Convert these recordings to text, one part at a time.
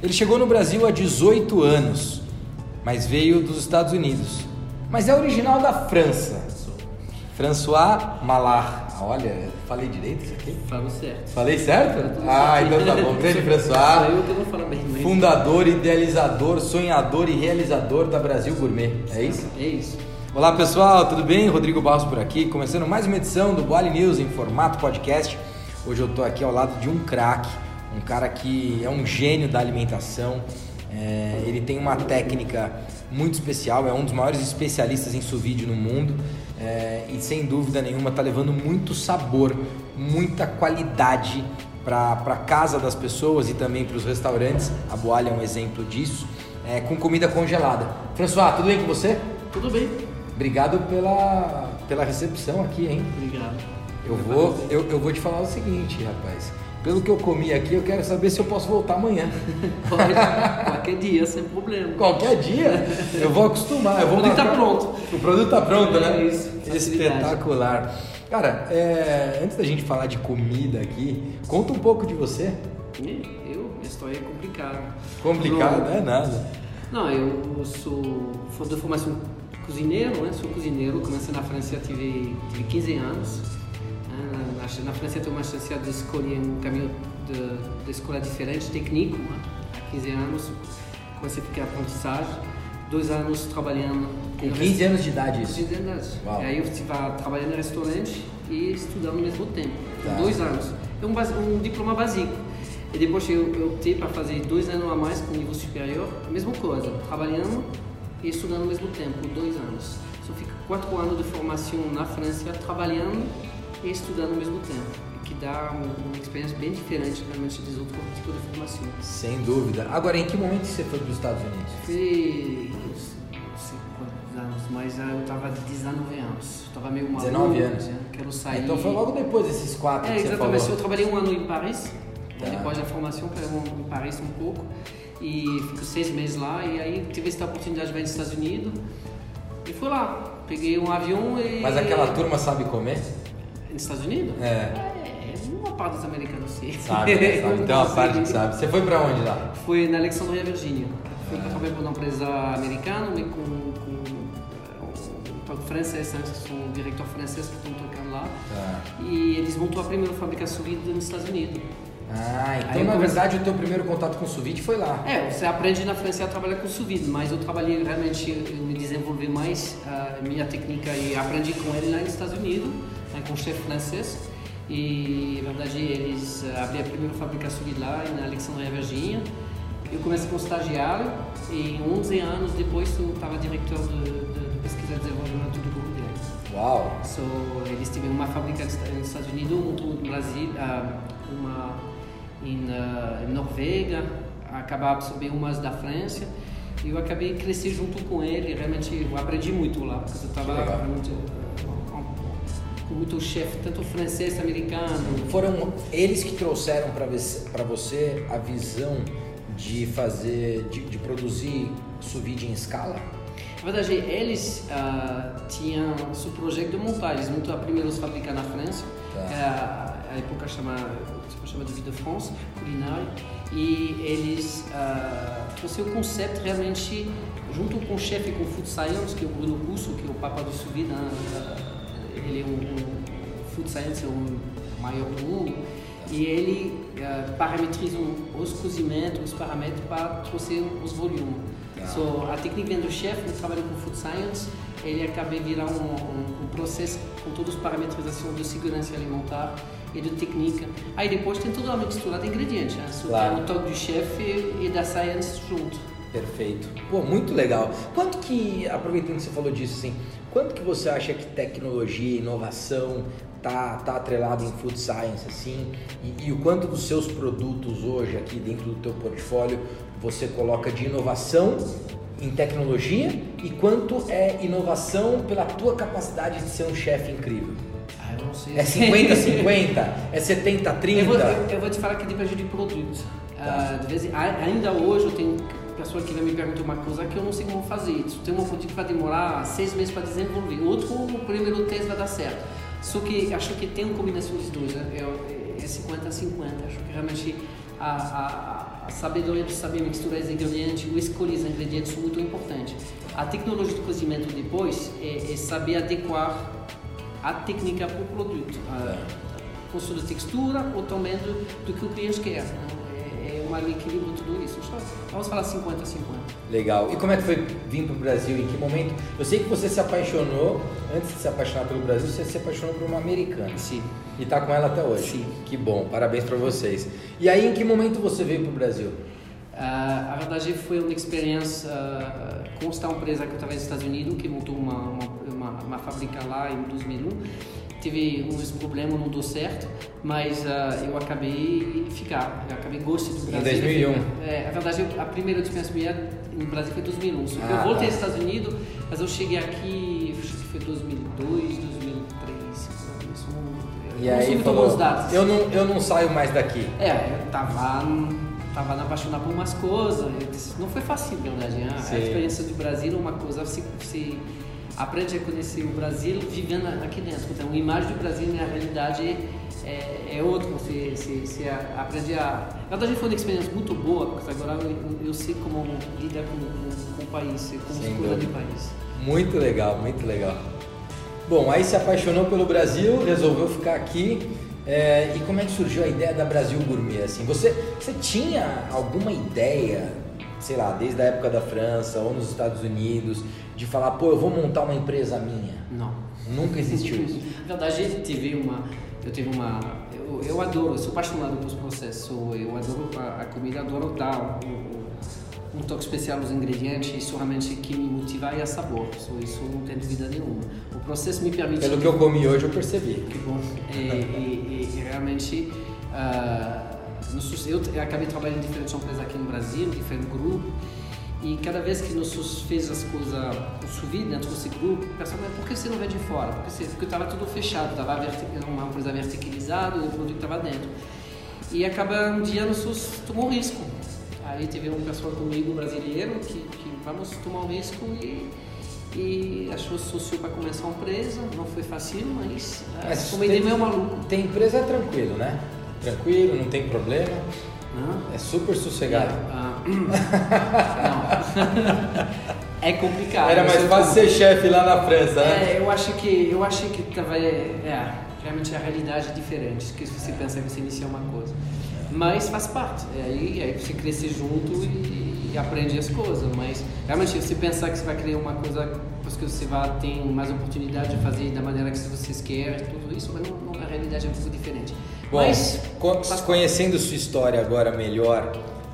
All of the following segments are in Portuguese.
Ele chegou no Brasil há 18 anos, mas veio dos Estados Unidos. Mas é original da França. François Malard. Olha, falei direito isso aqui? Falou certo. Falei certo? Ah, então tá bom. Grande François. eu que não falo bem. Fundador, idealizador, sonhador e realizador da Brasil Gourmet. É isso? É isso. Olá pessoal, tudo bem? Rodrigo Barros por aqui, começando mais uma edição do Boali News em formato podcast. Hoje eu tô aqui ao lado de um craque, um cara que é um gênio da alimentação. É, ele tem uma técnica muito especial, é um dos maiores especialistas em sous vide no mundo é, e sem dúvida nenhuma está levando muito sabor, muita qualidade para a casa das pessoas e também para os restaurantes. A Boalha é um exemplo disso, é, com comida congelada. François, tudo bem com você? Tudo bem. Obrigado pela, pela recepção aqui, hein? Obrigado. Eu vou, eu, eu vou te falar o seguinte, rapaz. Pelo que eu comi aqui, eu quero saber se eu posso voltar amanhã. Pode, qualquer dia, sem problema. Qualquer dia, eu vou acostumar. Eu vou O produto tá marcar- pronto. O produto tá pronto, né? É isso. Espetacular. Cara, é, antes da gente falar de comida aqui, conta um pouco de você. Eu, minha história é complicada. Complicado, Não, é nada. Não, eu sou sou de formação cozinheiro, né? Sou cozinheiro, comecei na França, tive, tive 15 anos. Na, na França tenho uma chance de escolher um caminho de, de escola diferente, técnico. Há 15 anos comecei a ficar aprendizagem, dois anos trabalhando. Com em 15 anos de idade isso. 15 anos. Uau. E aí eu estive trabalhando em restaurante e estudando ao mesmo tempo, Tá. dois anos. É um, um diploma básico. E depois eu, eu optei para fazer dois anos a mais com nível superior, mesma coisa, trabalhando e estudando ao mesmo tempo, dois anos. Só fica quatro anos de formação na França, trabalhando e estudando ao mesmo tempo, que dá um- uma experiência bem diferente realmente dos outros tipos de formação. Sem dúvida. Agora, em que momento você foi para os Estados Unidos? Foi não sei quantos anos, mas ah, eu estava de 19 anos. Estava meio maluco. 19 anos. né? Quero sair. Então foi logo depois desses quatro É, que exatamente. falou. Eu trabalhei um ano em Paris, Tá. depois da formação, trabalhei um- em Paris um pouco. E fico seis meses lá. E aí tive essa oportunidade de vir nos Estados Unidos. E fui lá. Peguei um avião e. Mas aquela turma sabe comer? Nos Estados Unidos? É. É, uma parte dos americanos sim. Sabe, né? sabe. Tem uma parte que sabe. Você foi para onde lá? Foi na Alexandria, Virgínia. Fui para trabalhar uma empresa americana, com, com eh, um toque francês, né? Sou um diretor francês que estão tocando lá. Tá. E eles montou a primeira fábrica sous vide nos Estados Unidos. Ah, então Aí na verdade o teu primeiro contato com o sous foi lá. É, você aprende na França a trabalhar com sous mas eu trabalhei realmente, eu me desenvolvi mais a minha técnica e aprendi com ele lá nos Estados Unidos, com o chefe francês. E, na verdade, eles eh, abriram a primeira fábrica sous vide lá na Alexandria, Virgínia. Eu comecei como estagiário e 11 anos depois eu estava diretor de, de, de pesquisa e desenvolvimento do grupo deles. Uau. So, eles tiveram uma fábrica nos Estados Unidos, montou no Brasil, ah, uma em ah, Noruega, acabou absorvendo umas da França. E eu acabei crescer junto com ele, realmente eu aprendi muito lá, porque eu estava muito chefe, tanto francês, americano. Foram eles que trouxeram para você a visão de fazer, de, de produzir sous em escala? Na verdade, eles ah, tinham seu projeto de montagem, eles montaram a primeira fábrica na França, Tá. é a, época chama, chama de Vie de France, culinária, e eles ah, trouxeram o conceito realmente, junto com o chefe com Food Science, que é o Bruno Russo, que é o papa do sous ele é um Food Science, é o maior do mundo, e ele ah, parametriza os cozimentos, os parâmetros para trouxer os volumes. Tá. So, a técnica vem do chefe, eu trabalho com Food Science, ele acaba de virar um, um, um processo com todas as parametrizações de segurança alimentar e de técnica. Aí depois tem toda uma mistura de ingredientes, né? So, Claro. tem o toque do chefe e da science junto. Perfeito. Pô, muito legal. Quanto que, aproveitando que você falou disso, assim, quanto que você acha que tecnologia, inovação tá, tá atrelado em food science, assim, e, e o quanto dos seus produtos hoje aqui dentro do teu portfólio você coloca de inovação em tecnologia e quanto é inovação pela tua capacidade de ser um chefe incrível? Ah, eu não sei. É 50-50? É 70-30? Eu vou, eu, eu vou te falar que depende de produto. Ah, de vez em- a- ainda hoje eu tenho pessoa que vai me perguntar uma coisa que eu não sei como fazer. Isso tem um produto que vai demorar seis meses para desenvolver. Outro, o primeiro teste vai dar certo. Só que acho que tem uma combinação dos dois. né? É, é 50 a 50. Acho que realmente a, a, a sabedoria de saber misturar os ingredientes, o escolher os ingredientes é muito importante. A tecnologia de cozimento depois é, é saber adequar a técnica para o produto, a, a, de textura ou também do, do que o cliente quer. Né? um equilíbrio tudo isso. Vamos falar 50 a 50. Legal. E como é que foi vir para o Brasil? Em que momento? Eu sei que você se apaixonou, antes de se apaixonar pelo Brasil, você se apaixonou por uma americana. Sim. E está com ela até hoje. Sim. Que bom, parabéns para vocês. E aí, em que momento você veio para o Brasil? Uh, a verdade foi uma experiência uh, com esta empresa que eu estava nos Estados Unidos, que montou uma, uma, uma, uma fábrica lá em 2001 tive uns problemas, não deu certo, mas uh, eu acabei ficar, eu acabei gostando do Brasil. Em 2001? É, a verdade, a primeira experiência minha no Brasil foi 2001. Ah, eu voltei tá. aos Estados Unidos, mas eu cheguei aqui, acho que foi 2002, 2003, isso não, e aí falou, dados. Eu não, eu não saio mais daqui. É, eu tava, tava apaixonado por umas coisas, não foi fácil, na verdade. Né? A experiência do Brasil é uma coisa, se, se aprende a conhecer o Brasil vivendo aqui dentro. Então, a imagem do Brasil na realidade é, é outra. Você, você, você aprende a. Na verdade, foi uma experiência muito boa, porque agora eu, eu sei como lidar com, com, com o país, como se cuida do país. Muito legal, muito legal. Bom, aí se apaixonou pelo Brasil, resolveu ficar aqui. É, e como é que surgiu a ideia da Brasil Gourmet? Assim, você, você tinha alguma ideia, sei lá, desde a época da França ou nos Estados Unidos, de falar, pô, eu vou montar uma empresa minha? Não. Nunca existiu isso? Na verdade, eu tive uma. Eu tive uma. Eu, eu adoro, eu sou apaixonado pelos processos. Eu adoro a, a comida, adoro dar um, um, toque especial nos ingredientes. Isso realmente que me motiva é a sabor. Isso não tem dúvida nenhuma. O processo me permite. Pelo que eu comi hoje, eu percebi. Que bom. E, e, e realmente. Uh, eu acabei trabalhando em diferentes empresas aqui no Brasil, diferentes grupos. E cada vez que nós fez as coisas subir dentro desse grupo, o pessoal mas por que você não vê de fora? Porque, você, porque estava tudo fechado, estava uma coisa verticalizada o produto estava dentro. E acaba um dia nós tomou risco. Aí teve um pessoal comigo brasileiro que, que vamos tomar um risco e, e achou sócio para começar uma empresa. Não foi fácil, mas, mas como ideia meio maluco. Tem empresa é tranquilo, né? Tranquilo, não tem problema. É super sossegado. É, uh, não. é complicado. Era mais fácil ser chefe lá na França, né? É, eu acho que eu acho que talvez é, realmente a realidade é diferente, que se você pensa que você inicia uma coisa. Mas faz parte. É aí, aí você cresce junto e, e, aprende as coisas. Mas realmente, se você pensar que você vai criar uma coisa porque você vai ter mais oportunidade de fazer da maneira que vocês querem, tudo isso, mas não, não, a realidade é um pouco diferente. Bom, Mas, conhecendo sua história agora melhor,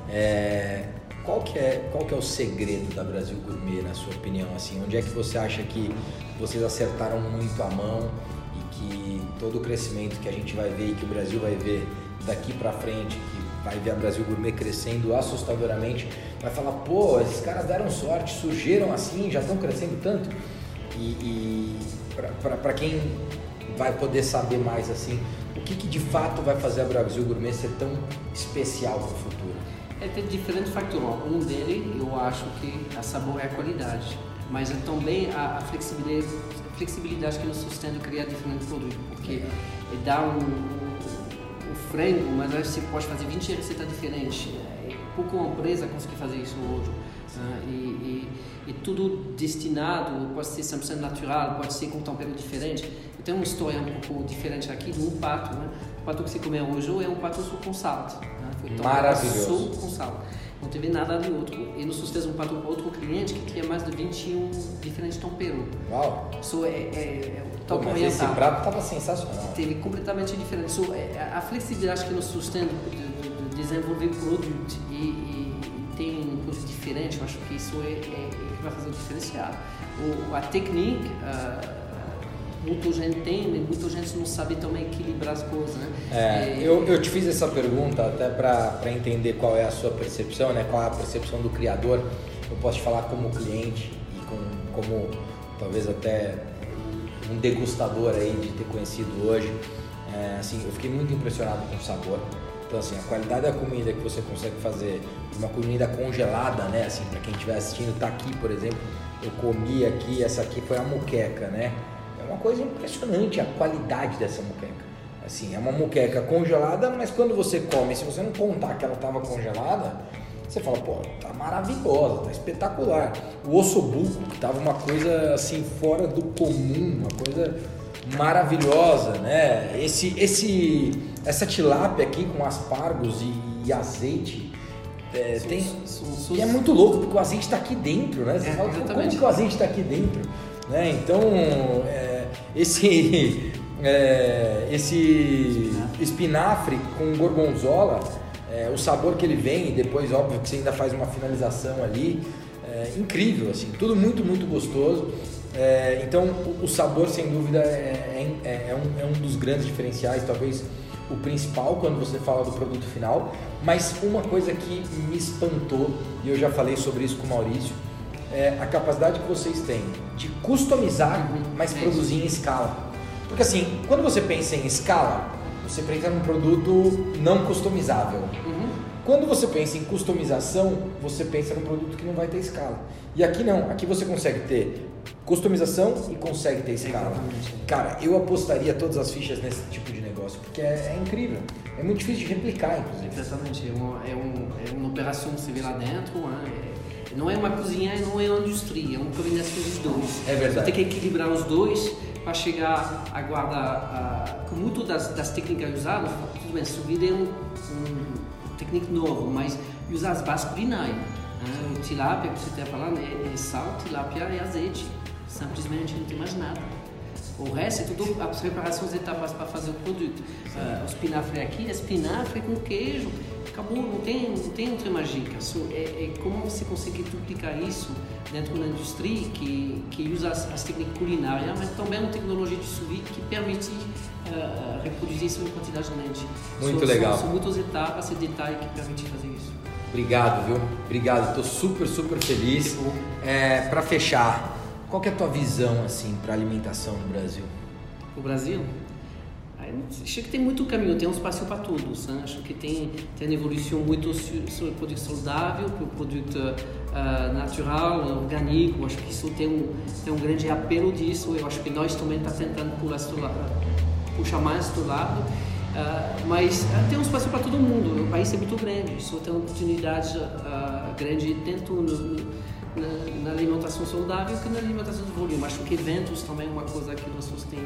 é, qual, que é, qual que é o segredo da Brasil Gourmet, na sua opinião? Assim, onde é que você acha que vocês acertaram muito a mão e que todo o crescimento que a gente vai ver e que o Brasil vai ver daqui para frente, que vai ver a Brasil Gourmet crescendo assustadoramente, vai falar, pô, esses caras deram sorte, surgiram assim, já estão crescendo tanto. E, e para quem vai poder saber mais assim, o que, que de fato vai fazer a Brasil Gourmet ser tão especial para o futuro? É ter diferentes fatores. Um dele, eu acho que a sabor é a qualidade, mas é também a, a flexibilidade, flexibilidade que nos sustenta criar diferentes produtos, porque é. dá um, um, um frango, mas aí você pode fazer 20 receitas diferentes. É pouco uma empresa consegue fazer isso hoje. Né? E, e, e, tudo destinado, pode ser 100% natural, pode ser com tempero diferente tem uma história um pouco diferente aqui de um pato, né? O pato que você comeu hoje é um pato com sal. Né? Foi Maravilhoso. com sal. Não teve nada de outro. E nos fez um pato para outro cliente que tinha mais de 21 diferentes temperos. Uau! Isso é, é, é Pô, mas esse prato estava sensacional. Teve completamente diferente. So, é, a flexibilidade que nos sustenta de, de, de desenvolver produto e, e, eu acho que isso é, é, é que vai fazer o diferencial. O, a técnica... Uh, muita gente tem, muita gente não sabe também equilibrar as coisas, né? É, é, eu, eu te fiz essa pergunta até para entender qual é a sua percepção, né? Qual é a percepção do criador. Eu posso te falar como cliente e com, como talvez até um degustador aí de ter conhecido hoje. É, assim, eu fiquei muito impressionado com o sabor. Então, assim, a qualidade da comida que você consegue fazer, uma comida congelada, né? Assim, para quem estiver assistindo, tá aqui, por exemplo, eu comi aqui, essa aqui foi a muqueca, né? É uma coisa impressionante a qualidade dessa muqueca. Assim, é uma muqueca congelada, mas quando você come, se você não contar que ela estava congelada, você fala, pô, tá maravilhosa, tá espetacular. O ossobuco, que tava uma coisa assim fora do comum, uma coisa maravilhosa, né? Esse, esse, essa tilápia aqui com aspargos e, e azeite, é, tem, e é muito louco, porque o azeite está aqui dentro, né? Você É, fala, como que o azeite está aqui dentro? Né? Então, é, esse, é, esse espinafre com gorgonzola, é, o sabor que ele vem, e depois, óbvio, que você ainda faz uma finalização ali, é incrível, assim, tudo muito, muito gostoso. É, então, o, o sabor, sem dúvida, é, é, é um, é um dos grandes diferenciais, talvez o principal quando você fala do produto final. Mas uma coisa que me espantou, e eu já falei sobre isso com o Maurício, é a capacidade que vocês têm de customizar, mas É produzir em escala. Porque assim, quando você pensa em escala, você pensa num produto não customizável. Uhum. Quando você pensa em customização, você pensa num produto que não vai ter escala. E aqui não, aqui você consegue ter customização e consegue ter escala. Cara, eu apostaria todas as fichas nesse tipo de negócio, porque é, é incrível. É muito difícil de replicar, inclusive. Exatamente, é uma, é, um, é uma operação que você vê lá dentro, né? É- não é uma cozinha, não é uma indústria, é uma combinação dos dois. É verdade. Você tem que equilibrar os dois para chegar a guardar, a, com muito das, das técnicas usadas, tudo bem, subir é um, um técnica novo, mas usar as bases culinárias. Né? O tilápia que você está falando é, é sal, tilápia e azeite, simplesmente não tem mais nada. O resto é tudo as preparações etapas para fazer o produto. Ah, o espinafre aqui é espinafre com queijo, acabou, não tem, não tem outra magia. Só é, é como você consegue duplicar isso dentro da indústria que, que usa as, as técnicas culinárias, mas também uma tecnologia de vide que permite ah, reproduzir isso em quantidade grande. Muito São- legal. São, são muitas etapas e detalhes que permitem fazer isso. Obrigado, viu? Obrigado, estou super, super feliz. É, para fechar, qual é a tua visão assim para alimentação no Brasil? o Brasil, acho que tem muito caminho, tem um espaço para todos. Né? Acho que tem, tem uma evolução muito sobre o produto saudável, para o produto ah, natural, orgânico. Acho que isso tem um, tem um grande apelo disso. Eu acho que nós também estamos tentando pular esse lado, puxar mais do lado. Ah, mas ah, tem um espaço para todo mundo. O país é muito grande, só tem oportunidade ah, grande tanto no, no- na, na alimentação saudável que na alimentação de volume. Acho que eventos também é uma coisa que nós tem,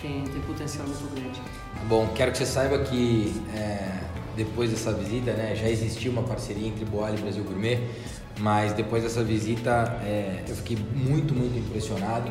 tem, tem potencial muito grande. Bom, quero que você saiba que é, depois dessa visita, né, já existia uma parceria entre Boal e Brasil Gourmet, mas depois dessa visita é, eu fiquei muito, muito impressionado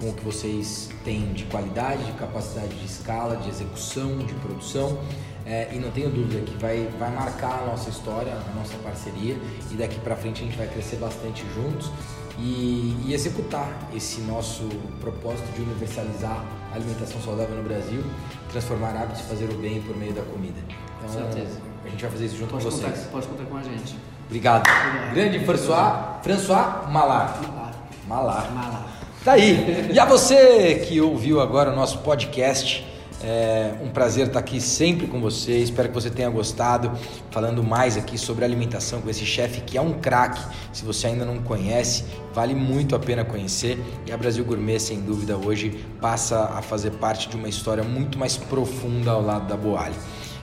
com o que vocês têm de qualidade, de capacidade de escala, de execução, de produção. É, e não tenho dúvida que vai, vai marcar a nossa história, a nossa parceria, e daqui para frente a gente vai crescer bastante juntos e, e executar esse nosso propósito de universalizar a alimentação saudável no Brasil, transformar hábitos e fazer o bem por meio da comida. Então, certeza. a gente vai fazer isso junto Pode com contar, vocês. pode contar com a gente. Obrigado. Obrigado. Grande François, François Malar. Malá. Malar. Malá. Tá aí. E a você que ouviu agora o nosso podcast, é um prazer estar aqui sempre com você. Espero que você tenha gostado, falando mais aqui sobre alimentação com esse chefe que é um craque. Se você ainda não conhece, vale muito a pena conhecer. E a Brasil Gourmet, sem dúvida, hoje passa a fazer parte de uma história muito mais profunda ao lado da Boali.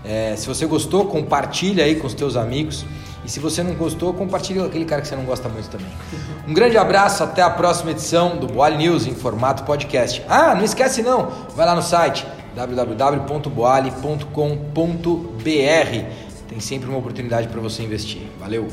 É, se você gostou, compartilha aí com os teus amigos. E se você não gostou, compartilha com aquele cara que você não gosta muito também. Um grande abraço, até a próxima edição do Boali News em formato podcast. Ah, não esquece não, vai lá no site www.boali.com.br. Tem sempre uma oportunidade para você investir. Valeu!